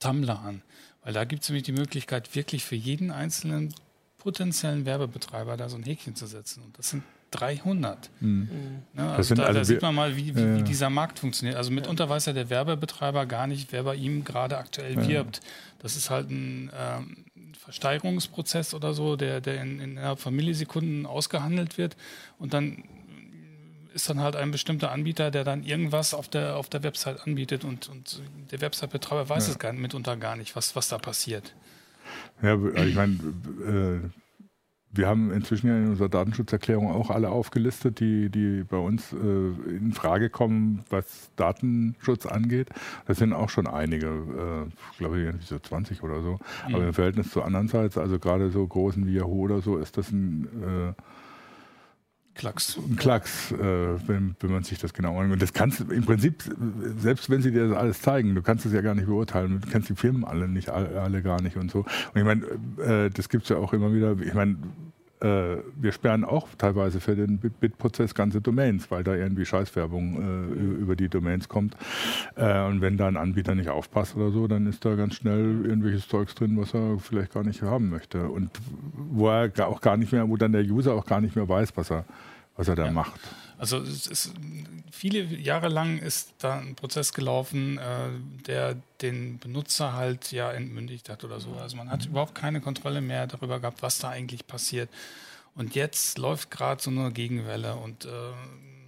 Tumblr an. Weil da gibt es nämlich die Möglichkeit, wirklich für jeden einzelnen potenziellen Werbebetreiber da so ein Häkchen zu setzen. Und das sind 300. Mhm. Ja, also da, also da sieht man mal, wie, wie, wie, dieser Markt funktioniert. Also mitunter weiß ja der Werbebetreiber gar nicht, wer bei ihm gerade aktuell ja. wirbt. Das ist halt ein ähm, Versteigerungsprozess oder so, der, der in, innerhalb von Millisekunden ausgehandelt wird. Und dann ist dann halt ein bestimmter Anbieter, der dann irgendwas auf der, auf der Website anbietet und, und der Website-Betreiber weiß ja. es gar, mitunter gar nicht, was, was da passiert. Ja, ich meine, äh, wir haben inzwischen ja in unserer Datenschutzerklärung auch alle aufgelistet, die, die bei uns äh, in Frage kommen, was Datenschutz angeht. Das sind auch schon einige, äh, glaube ich, so 20 oder so. Mhm. Aber im Verhältnis zu anderen Sites, also gerade so großen wie Yahoo oder so, ist das ein äh, Klacks. Klacks, äh, wenn, wenn man sich das genau anguckt. Das kannst du im Prinzip, selbst wenn sie dir das alles zeigen, du kannst es ja gar nicht beurteilen. Du kennst die Firmen alle nicht, alle, alle gar nicht und so. Und ich meine, äh, das gibt es ja auch immer wieder. Ich meine, wir sperren auch teilweise für den Bit-Prozess ganze Domains, weil da irgendwie Scheißwerbung äh, über die Domains kommt. Äh, und wenn da ein Anbieter nicht aufpasst oder so, dann ist da ganz schnell irgendwelches Zeugs drin, was er vielleicht gar nicht haben möchte. Und wo er auch gar nicht mehr, wo dann der User auch gar nicht mehr weiß, was er, was er da ja. macht. Also ist, viele Jahre lang ist da ein Prozess gelaufen, äh, der den Benutzer halt ja entmündigt hat oder so. Also man hat überhaupt keine Kontrolle mehr darüber gehabt, was da eigentlich passiert. Und jetzt läuft gerade so eine Gegenwelle und äh,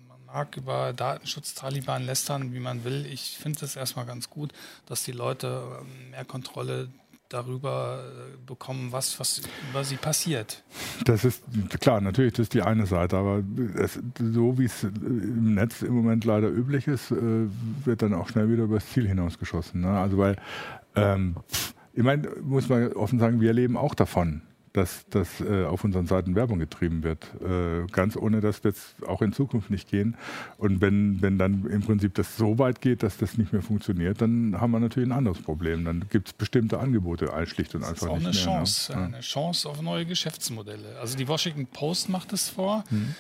man mag über Datenschutz-Taliban lästern, wie man will. Ich finde es erstmal ganz gut, dass die Leute äh, mehr Kontrolle darüber äh, bekommen, was, was über sie passiert. Das ist klar, natürlich, das ist die eine Seite, aber es, so wie es im Netz im Moment leider üblich ist, äh, wird dann auch schnell wieder übers Ziel hinausgeschossen. Ne? Also weil, ähm, ich meine, muss man offen sagen, wir leben auch davon dass, dass äh, auf unseren Seiten Werbung getrieben wird. Äh, ganz ohne das wird es auch in Zukunft nicht gehen. Und wenn, wenn dann im Prinzip das so weit geht, dass das nicht mehr funktioniert, dann haben wir natürlich ein anderes Problem. Dann gibt es bestimmte Angebote schlicht und einfach nicht mehr. Das ist auch eine Chance, ne? eine Chance auf neue Geschäftsmodelle. Also die Washington Post macht es vor. Mhm.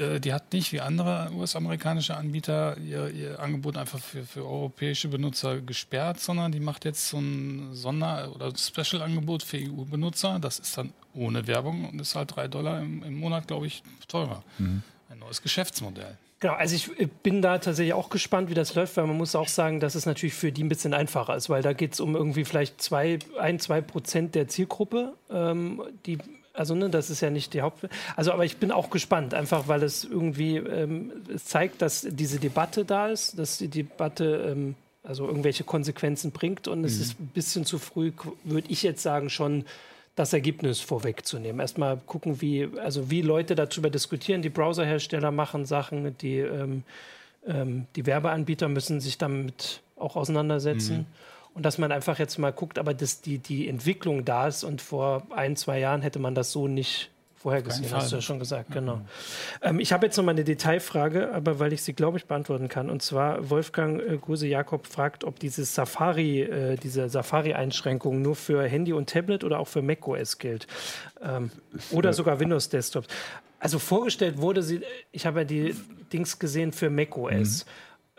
Äh, die hat nicht wie andere US-amerikanische Anbieter ihr, ihr, Angebot einfach für, für, europäische Benutzer gesperrt, sondern die macht jetzt so ein Sonder- oder Special-Angebot für EU-Benutzer. Das ist dann ohne Werbung und ist halt drei Dollar im, im Monat, glaube ich, teurer. Mhm. Ein neues Geschäftsmodell. Genau, also ich bin da tatsächlich auch gespannt, wie das läuft, weil man muss auch sagen, dass es natürlich für die ein bisschen einfacher ist, weil da geht es um irgendwie vielleicht zwei, ein, zwei Prozent der Zielgruppe, ähm, die also ne, das ist ja nicht die Haupt. Also, aber ich bin auch gespannt, einfach weil es irgendwie ähm, es zeigt, dass diese Debatte da ist, dass die Debatte ähm, also irgendwelche Konsequenzen bringt und mhm. es ist ein bisschen zu früh, würde ich jetzt sagen, schon das Ergebnis vorwegzunehmen. Erstmal gucken, wie also wie Leute darüber diskutieren. Die Browserhersteller machen Sachen, die ähm, ähm die Werbeanbieter müssen sich damit auch auseinandersetzen. Mhm. Und dass man einfach jetzt mal guckt, aber dass die, die Entwicklung da ist und vor ein, zwei Jahren hätte man das so nicht vorhergesehen, Kein hast du ja schon gesagt, genau. Mhm. Ähm, ich habe jetzt noch mal eine Detailfrage, aber weil ich sie, glaube ich, beantworten kann. Und zwar Wolfgang äh, Guse Jakob fragt, ob diese Safari, äh, diese Safari-Einschränkung nur für Handy und Tablet oder auch für macOS gilt. Ähm, oder sogar Windows-Desktops. Also vorgestellt wurde sie, ich habe ja die Dings gesehen für macOS. Mhm.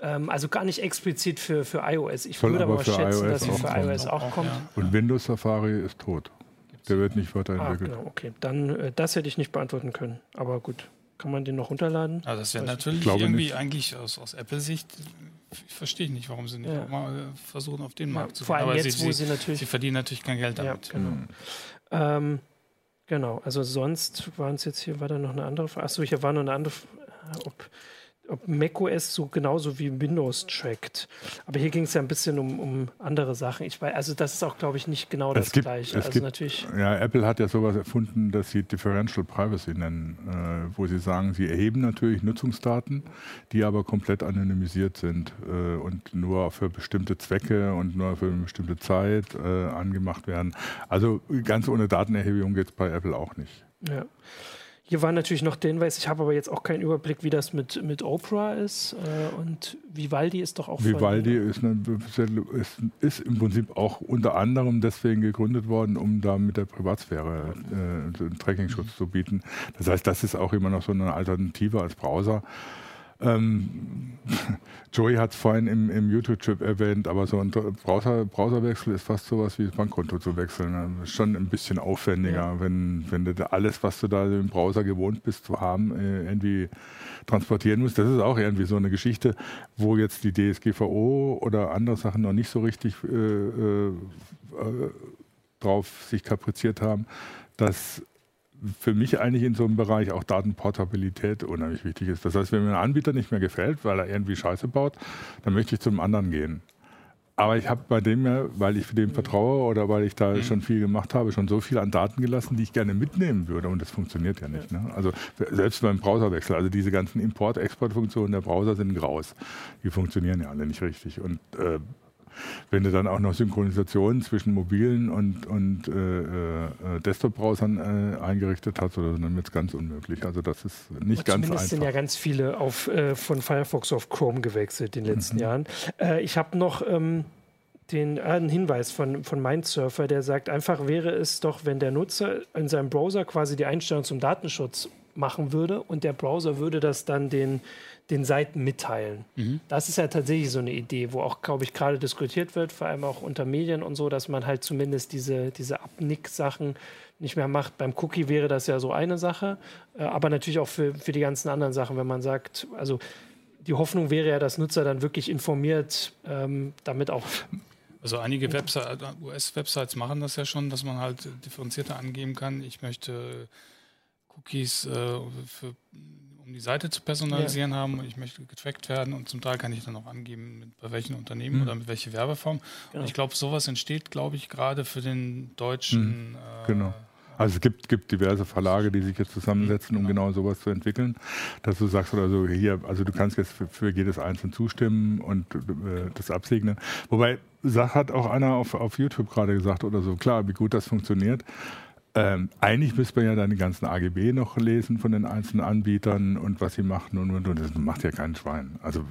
Ähm, also gar nicht explizit für, für iOS. Ich Soll würde aber, aber schätzen, dass sie für iOS auch, auch kommt. Ja. Und Windows Safari ist tot. Der wird nicht weiterentwickelt. Ah, genau, okay. Dann, äh, das hätte ich nicht beantworten können. Aber gut, kann man den noch runterladen? Also das wäre natürlich irgendwie nicht. eigentlich aus, aus Apple-Sicht, ich verstehe nicht, warum sie nicht ja. mal äh, versuchen, auf den ja, Markt zu gehen. Vor allem Aber jetzt, sie, wo sie natürlich... Sie verdienen natürlich kein Geld damit. Ja, genau. Mhm. Ähm, genau, also sonst waren es jetzt hier, war da noch eine andere Frage. Achso, hier war noch eine andere Frage, ob ob macOS so genauso wie Windows trackt. Aber hier ging es ja ein bisschen um, um andere Sachen. Ich weiß, also das ist auch, glaube ich, nicht genau das gibt, Gleiche. also gibt, natürlich. Ja, Apple hat ja sowas erfunden, das sie Differential Privacy nennen, äh, wo sie sagen, sie erheben natürlich Nutzungsdaten, die aber komplett anonymisiert sind äh, und nur für bestimmte Zwecke und nur für eine bestimmte Zeit äh, angemacht werden. Also ganz ohne Datenerhebung geht es bei Apple auch nicht. Ja. Hier war natürlich noch der Hinweis, ich habe aber jetzt auch keinen Überblick, wie das mit, mit Oprah ist. Äh, und Vivaldi ist doch auch. Vivaldi ist, eine, ist, ist, im Prinzip auch unter anderem deswegen gegründet worden, um da mit der Privatsphäre äh, einen Tracking-Schutz zu bieten. Das heißt, das ist auch immer noch so eine Alternative als Browser. Ähm, Joey hat es vorhin im, im YouTube-Chip erwähnt, aber so ein Browser, Browserwechsel ist fast sowas wie das Bankkonto zu wechseln. Also ist schon ein bisschen aufwendiger, ja. wenn, wenn du alles, was du da im Browser gewohnt bist zu haben, äh, irgendwie transportieren musst. Das ist auch irgendwie so eine Geschichte, wo jetzt die DSGVO oder andere Sachen noch nicht so richtig äh, äh, äh drauf sich kapriziert haben, dass für mich eigentlich in so einem Bereich auch Datenportabilität unheimlich wichtig ist. Das heißt, wenn mir ein Anbieter nicht mehr gefällt, weil er irgendwie Scheiße baut, dann möchte ich zum anderen gehen. Aber ich habe bei dem ja, weil ich dem vertraue oder weil ich da mhm. schon viel gemacht habe, schon so viel an Daten gelassen, die ich gerne mitnehmen würde. Und das funktioniert ja nicht. Ne? Also selbst beim Browserwechsel, also diese ganzen Import-Export-Funktionen der Browser sind graus. Die funktionieren ja alle nicht richtig. Und äh, wenn du dann auch noch Synchronisationen zwischen mobilen und, und äh, äh, Desktop-Browsern äh, eingerichtet hast, oder dann wird es ganz unmöglich. Also das ist nicht Aber ganz einfach. sind ja ganz viele auf, äh, von Firefox auf Chrome gewechselt in den letzten mhm. Jahren. Äh, ich habe noch ähm, den, äh, einen Hinweis von, von Mindsurfer, der sagt, einfach wäre es doch, wenn der Nutzer in seinem Browser quasi die Einstellung zum Datenschutz machen würde und der Browser würde das dann den, den Seiten mitteilen. Mhm. Das ist ja tatsächlich so eine Idee, wo auch, glaube ich, gerade diskutiert wird, vor allem auch unter Medien und so, dass man halt zumindest diese, diese Abnick-Sachen nicht mehr macht. Beim Cookie wäre das ja so eine Sache, äh, aber natürlich auch für, für die ganzen anderen Sachen, wenn man sagt, also die Hoffnung wäre ja, dass Nutzer dann wirklich informiert ähm, damit auch. Also einige US-Websites machen das ja schon, dass man halt differenzierter angeben kann. Ich möchte Cookies äh, für, um die Seite zu personalisieren ja. haben. Ich möchte getrackt werden und zum Teil kann ich dann auch angeben, mit, bei welchen Unternehmen mhm. oder mit welcher Werbeform. Genau. Und ich glaube, sowas entsteht, glaube ich, gerade für den deutschen. Mhm. Äh, genau. Also es gibt, gibt diverse Verlage, die sich jetzt zusammensetzen, um genau. genau sowas zu entwickeln. Dass du sagst oder so, hier, also du kannst jetzt für, für jedes Einzelne zustimmen und äh, das absegnen. Wobei, Sach hat auch einer auf, auf YouTube gerade gesagt oder so, klar, wie gut das funktioniert. Ähm, eigentlich müsste man ja dann die ganzen AGB noch lesen von den einzelnen Anbietern und was sie machen und, und, und. Das macht ja kein Schwein. Also,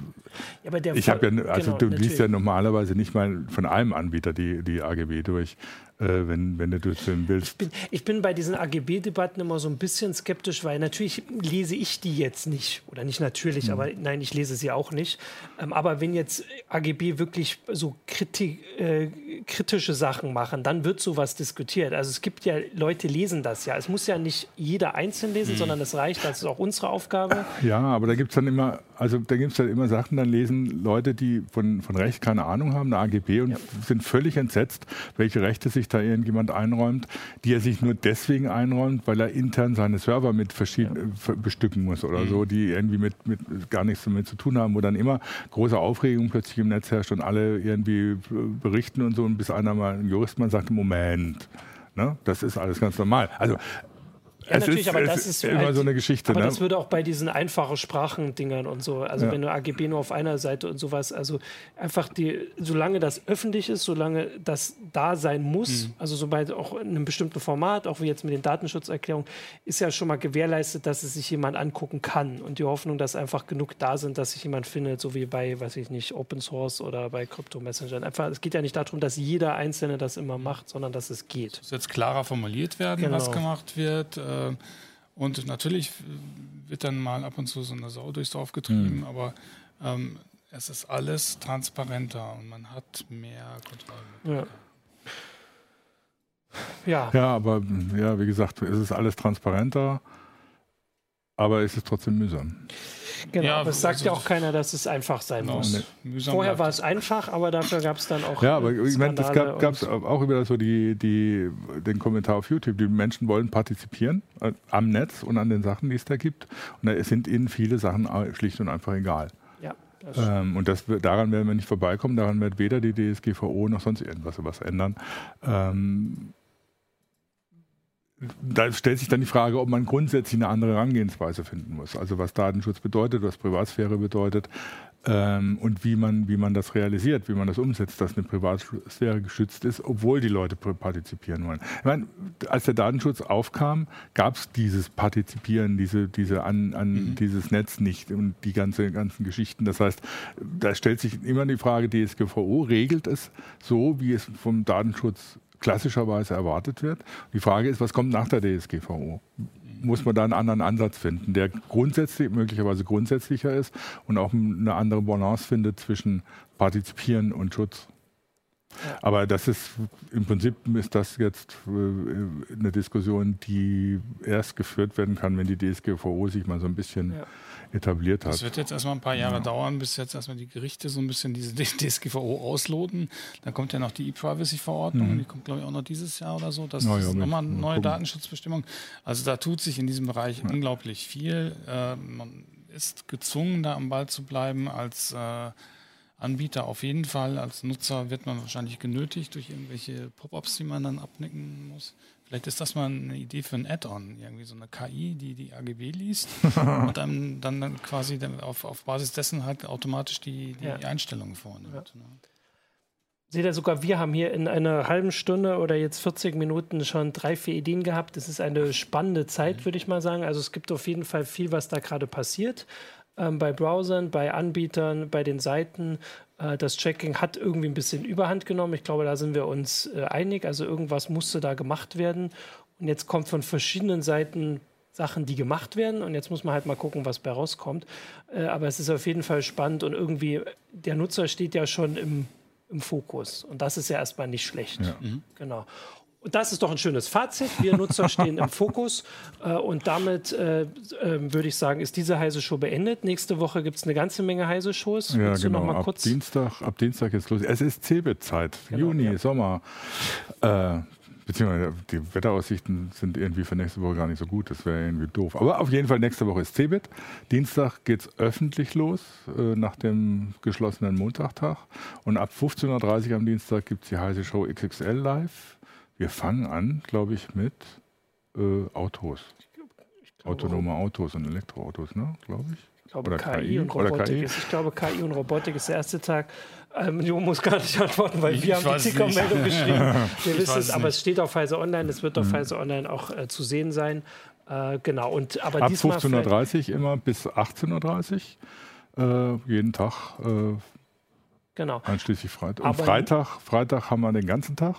ja, ich habe ja, also genau, du liest ja normalerweise nicht mal von einem Anbieter die, die AGB durch wenn, wenn du durchfilmen willst. Ich bin, ich bin bei diesen AGB-Debatten immer so ein bisschen skeptisch, weil natürlich lese ich die jetzt nicht. Oder nicht natürlich, mhm. aber nein, ich lese sie auch nicht. Ähm, aber wenn jetzt AGB wirklich so kriti äh, kritische Sachen machen, dann wird sowas diskutiert. Also es gibt ja, Leute lesen das ja. Es muss ja nicht jeder einzeln lesen, mhm. sondern es reicht, das ist auch unsere Aufgabe. Ja, aber da gibt es dann immer, also da gibt es dann immer Sachen, dann lesen Leute, die von, von Recht keine Ahnung haben, eine AGB und ja. sind völlig entsetzt, welche Rechte sich da irgendjemand einräumt, die er sich nur deswegen einräumt, weil er intern seine Server mit verschiedenen ja. bestücken muss oder mhm. so, die irgendwie mit, mit gar nichts damit zu tun haben, wo dann immer große Aufregung plötzlich im Netz herrscht und alle irgendwie berichten und so, und bis einer mal ein Juristmann sagt, Moment, Ne? Das ist alles ganz normal. Also ja, es natürlich, ist, aber das ist immer halt, so eine Geschichte. Aber ne? das würde auch bei diesen einfachen Sprachendingern und so, also ja. wenn du AGB nur auf einer Seite und sowas, also einfach die, solange das öffentlich ist, solange das da sein muss, mhm. also sobald auch in einem bestimmten Format, auch wie jetzt mit den Datenschutzerklärungen, ist ja schon mal gewährleistet, dass es sich jemand angucken kann und die Hoffnung, dass einfach genug da sind, dass sich jemand findet, so wie bei, weiß ich nicht, Open Source oder bei Crypto Messenger. Einfach, es geht ja nicht darum, dass jeder Einzelne das immer macht, sondern dass es geht. Es muss jetzt klarer formuliert werden, genau. was gemacht wird. Äh äh, und natürlich wird dann mal ab und zu so eine Sau durchs Dorf getrieben, mhm. aber ähm, es ist alles transparenter und man hat mehr Kontrolle. Ja. ja. Ja, aber ja, wie gesagt, es ist alles transparenter, aber es ist trotzdem mühsam. Genau, ja, aber es sagt also ja auch keiner, dass es einfach sein genau, muss. Nee. Vorher war es einfach, aber dafür gab es dann auch. Ja, aber ich meine, es gab es auch über so die, die, den Kommentar auf YouTube. Die Menschen wollen partizipieren äh, am Netz und an den Sachen, die es da gibt. Und da sind ihnen viele Sachen schlicht und einfach egal. Ja. Ähm, und das, daran werden wir nicht vorbeikommen. Daran wird weder die DSGVO noch sonst irgendwas was ändern. Ähm, da stellt sich dann die Frage, ob man grundsätzlich eine andere Herangehensweise finden muss. Also was Datenschutz bedeutet, was Privatsphäre bedeutet ähm, und wie man, wie man das realisiert, wie man das umsetzt, dass eine Privatsphäre geschützt ist, obwohl die Leute partizipieren wollen. Ich meine, als der Datenschutz aufkam, gab es dieses Partizipieren, diese, diese an, an mhm. dieses Netz nicht und die ganze, ganzen Geschichten. Das heißt, da stellt sich immer die Frage, DSGVO regelt es so, wie es vom Datenschutz klassischerweise erwartet wird. Die Frage ist, was kommt nach der DSGVO? Muss man da einen anderen Ansatz finden, der grundsätzlich, möglicherweise grundsätzlicher ist und auch eine andere Balance findet zwischen Partizipieren und Schutz? Aber das ist im Prinzip ist das jetzt äh, eine Diskussion, die erst geführt werden kann, wenn die DSGVO sich mal so ein bisschen ja etabliert hat. Es wird jetzt erstmal ein paar Jahre ja. dauern, bis jetzt erstmal die Gerichte so ein bisschen diese DSGVO ausloten. Dann kommt ja noch die E-Privacy-Verordnung, mhm. die kommt, glaube ich, auch noch dieses Jahr oder so. Das ja, ist nochmal eine neue. Datenschutzbestimmung. Also da tut sich in diesem Bereich unglaublich viel. Äh, man ist gezwungen, da am Ball zu bleiben als äh, Anbieter auf jeden Fall. Als Nutzer wird man wahrscheinlich genötigt durch irgendwelche Pop-ups, die man dann abnicken muss. Vielleicht ist das mal eine Idee für ein Add-on, irgendwie so eine KI, die die AGB liest und dann, dann, quasi auf, auf Basis dessen halt automatisch die, die ja. Einstellungen vornimmt. Ja. Ne? Seht ihr, sogar wir haben hier in einer halben Stunde oder jetzt 40 Minuten schon drei, vier Ideen gehabt. Das ist eine spannende Zeit, mhm. würde ich mal sagen. Also es gibt auf jeden Fall viel, was da gerade passiert. Ähm, bei Browsern, bei Anbietern, bei den Seiten. Äh, das Tracking hat irgendwie ein bisschen Überhand genommen. Ich glaube, da sind wir uns äh, einig. Also irgendwas musste da gemacht werden. Und jetzt kommt von verschiedenen Seiten Sachen, die gemacht werden. Und jetzt muss man halt mal gucken, was bei rauskommt. Äh, aber es ist auf jeden Fall spannend und irgendwie, der Nutzer steht ja schon im, im Fokus. Und das ist ja erstmal nicht schlecht. Ja. Mhm. Genau. Und das ist doch ein schönes Fazit. Wir Nutzer stehen im Fokus. Äh, und damit äh, äh, würde ich sagen, ist diese heiße Show beendet. Nächste Woche gibt es eine ganze Menge heiße Shows. Ja, Willst genau. ab, Dienstag, ab Dienstag ist los. Es ist Cebit-Zeit. Genau, Juni, ja. Sommer. Äh, beziehungsweise die Wetteraussichten sind irgendwie für nächste Woche gar nicht so gut. Das wäre irgendwie doof. Aber auf jeden Fall nächste Woche ist Cebit. Dienstag geht es öffentlich los, äh, nach dem geschlossenen Montagtag. Und ab 15.30 Uhr am Dienstag gibt es die heiße Show XXL live wir fangen an, glaube ich, mit äh, Autos. Ich glaube, Autonome Autos und Elektroautos, ne? glaube ich. Ich glaube, KI, KI, und Robotik KI? ist. Ich glaube, KI und Robotik ist der erste Tag. Ähm, du musst gar nicht antworten, weil ich, wir haben die Ticker-Meldung geschrieben. Wir wissen es, aber es steht auf Pfizer Online. Es wird auf mhm. Pfizer Online auch äh, zu sehen sein. Äh, genau. Und, aber Ab 15.30 Uhr immer bis 18.30 Uhr. Äh, jeden Tag. Äh, genau. Einschließlich Freitag. Und Freitag, Freitag haben wir den ganzen Tag.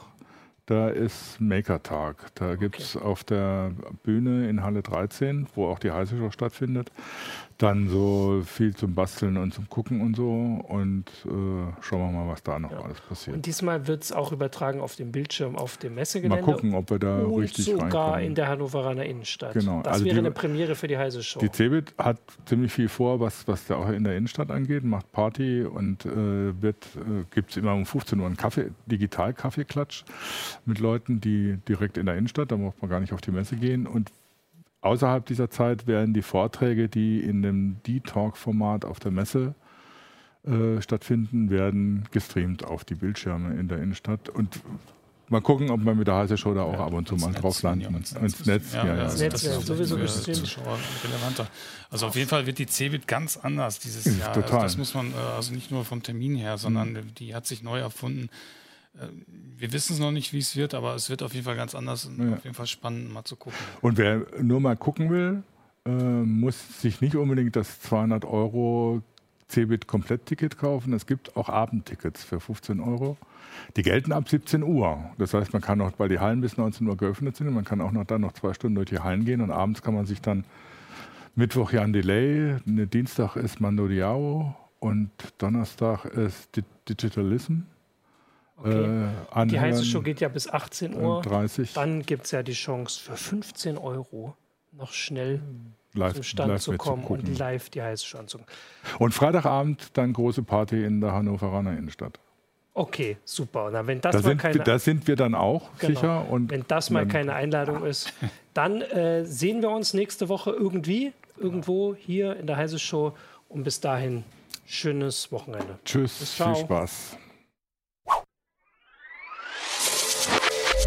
Da ist Maker-Tag. Da gibt es okay. auf der Bühne in Halle 13, wo auch die Heiße Show stattfindet, dann so viel zum Basteln und zum Gucken und so. Und äh, schauen wir mal, was da noch ja. alles passiert. Und diesmal wird es auch übertragen auf dem Bildschirm auf dem Messegelände. Mal gucken, ob wir da und richtig sogar reinkommen. in der Hannoveraner Innenstadt. Genau. Das also wäre die, eine Premiere für die Heiße Show. Die Cebit hat ziemlich viel vor, was, was da auch in der Innenstadt angeht, macht Party und äh, äh, gibt es immer um 15 Uhr einen Kaffee, Digital-Kaffeeklatsch mit Leuten, die direkt in der Innenstadt, da braucht man gar nicht auf die Messe gehen. Und außerhalb dieser Zeit werden die Vorträge, die in dem D-Talk-Format auf der Messe äh, stattfinden, werden gestreamt auf die Bildschirme in der Innenstadt. Und mal gucken, ob wir mit der heiße Show da auch ja, ab und zu mal Netz, drauf landen. Ja, ins Netz. Ins Netz, ja, ja, ja. Das, Netz wäre sowieso Zuschauer relevanter. Also auf jeden Fall wird die CeBIT ganz anders dieses Jahr. Total. Also das muss man, äh, also nicht nur vom Termin her, sondern mhm. die hat sich neu erfunden. Äh, wir wissen es noch nicht, wie es wird, aber es wird auf jeden Fall ganz anders und ja. auf jeden Fall spannend, mal zu gucken. Und wer nur mal gucken will, äh, muss sich nicht unbedingt das 200 Euro Cebit Komplettticket kaufen. Es gibt auch Abendtickets für 15 Euro. Die gelten ab 17 Uhr. Das heißt, man kann noch, weil die Hallen bis 19 Uhr geöffnet sind, man kann auch noch dann noch zwei Stunden durch die Hallen gehen und abends kann man sich dann Mittwoch Jan Delay, ne, Dienstag ist Mando Diao und Donnerstag ist Digitalism. Okay. Äh, die heiße Show geht ja bis 18 Uhr. 30. Dann gibt es ja die Chance für 15 Euro noch schnell live, zum Stand zu kommen und live die heiße Show anzugucken. Und Freitagabend dann große Party in der Hannoveraner Innenstadt. Okay, super. Na, wenn das da, mal sind, keine, da sind wir dann auch genau. sicher. Und wenn das mal keine Einladung ist, dann äh, sehen wir uns nächste Woche irgendwie, irgendwo hier in der Heiße Show. Und bis dahin, schönes Wochenende. Tschüss, viel Spaß.